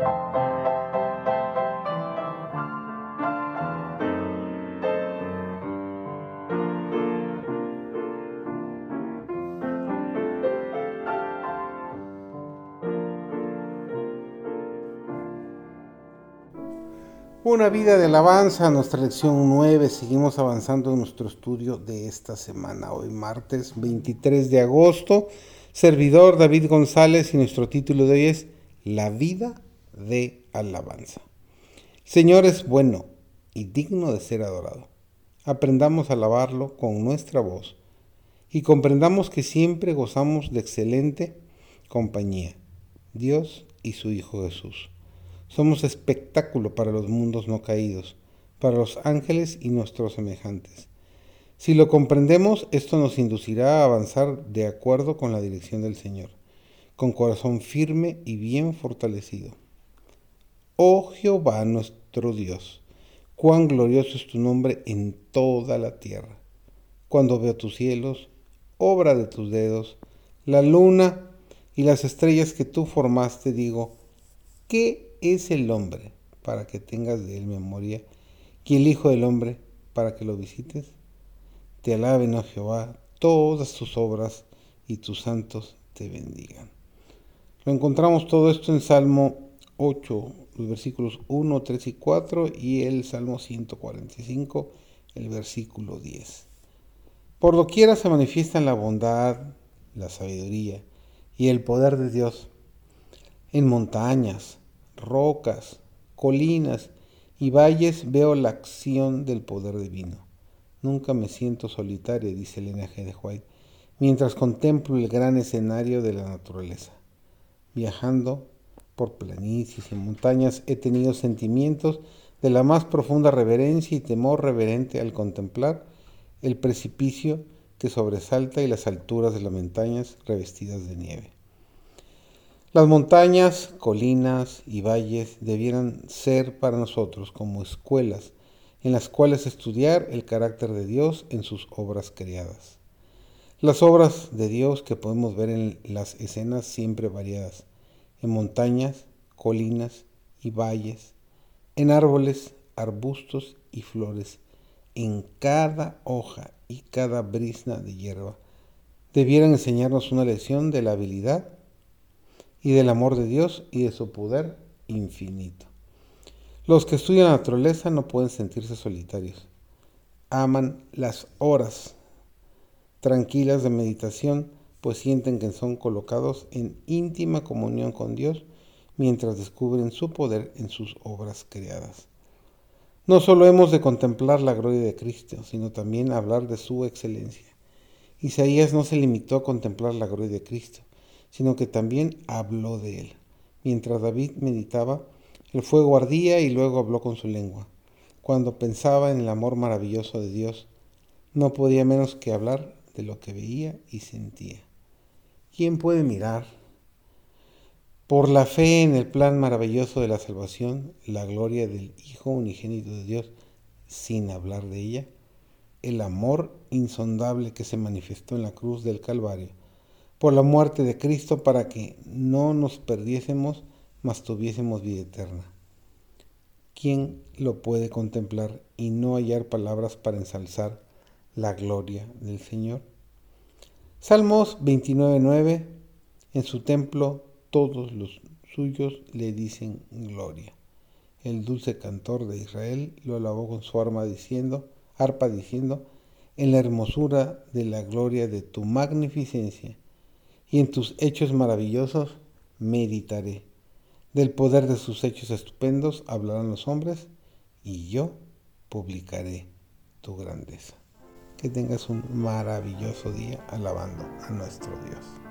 Una vida de alabanza, nuestra lección 9. Seguimos avanzando en nuestro estudio de esta semana. Hoy martes 23 de agosto. Servidor David González y nuestro título de hoy es La vida de alabanza. Señor es bueno y digno de ser adorado. Aprendamos a alabarlo con nuestra voz y comprendamos que siempre gozamos de excelente compañía, Dios y su Hijo Jesús. Somos espectáculo para los mundos no caídos, para los ángeles y nuestros semejantes. Si lo comprendemos, esto nos inducirá a avanzar de acuerdo con la dirección del Señor, con corazón firme y bien fortalecido. Oh Jehová nuestro Dios, cuán glorioso es tu nombre en toda la tierra. Cuando veo tus cielos, obra de tus dedos, la luna y las estrellas que tú formaste, digo, ¿qué es el hombre para que tengas de él memoria, y el Hijo del Hombre para que lo visites? Te alaben, oh Jehová, todas tus obras y tus santos te bendigan. Lo encontramos todo esto en Salmo 8, los versículos 1, 3 y 4 y el Salmo 145, el versículo 10. Por doquiera se manifiestan la bondad, la sabiduría y el poder de Dios. En montañas, rocas, colinas y valles veo la acción del poder divino. Nunca me siento solitaria, dice Elena G. de White, mientras contemplo el gran escenario de la naturaleza. Viajando por planicies y montañas he tenido sentimientos de la más profunda reverencia y temor reverente al contemplar el precipicio que sobresalta y las alturas de las montañas revestidas de nieve. Las montañas, colinas y valles debieran ser para nosotros como escuelas en las cuales estudiar el carácter de Dios en sus obras creadas. Las obras de Dios que podemos ver en las escenas siempre variadas, en montañas, colinas y valles, en árboles, arbustos y flores, en cada hoja y cada brisna de hierba, debieran enseñarnos una lección de la habilidad y del amor de Dios y de su poder infinito. Los que estudian la naturaleza no pueden sentirse solitarios. Aman las horas tranquilas de meditación, pues sienten que son colocados en íntima comunión con Dios mientras descubren su poder en sus obras creadas. No solo hemos de contemplar la gloria de Cristo, sino también hablar de su excelencia. Isaías no se limitó a contemplar la gloria de Cristo, sino que también habló de él. Mientras David meditaba, el fuego ardía y luego habló con su lengua. Cuando pensaba en el amor maravilloso de Dios, no podía menos que hablar de lo que veía y sentía. ¿Quién puede mirar por la fe en el plan maravilloso de la salvación, la gloria del Hijo unigénito de Dios, sin hablar de ella? El amor insondable que se manifestó en la cruz del Calvario por la muerte de Cristo para que no nos perdiésemos, mas tuviésemos vida eterna. ¿Quién lo puede contemplar y no hallar palabras para ensalzar la gloria del Señor? Salmos 29.9 En su templo todos los suyos le dicen gloria. El dulce cantor de Israel lo alabó con su arma diciendo, arpa diciendo, en la hermosura de la gloria de tu magnificencia y en tus hechos maravillosos meditaré. Del poder de sus hechos estupendos hablarán los hombres, y yo publicaré tu grandeza. Que tengas un maravilloso día alabando a nuestro Dios.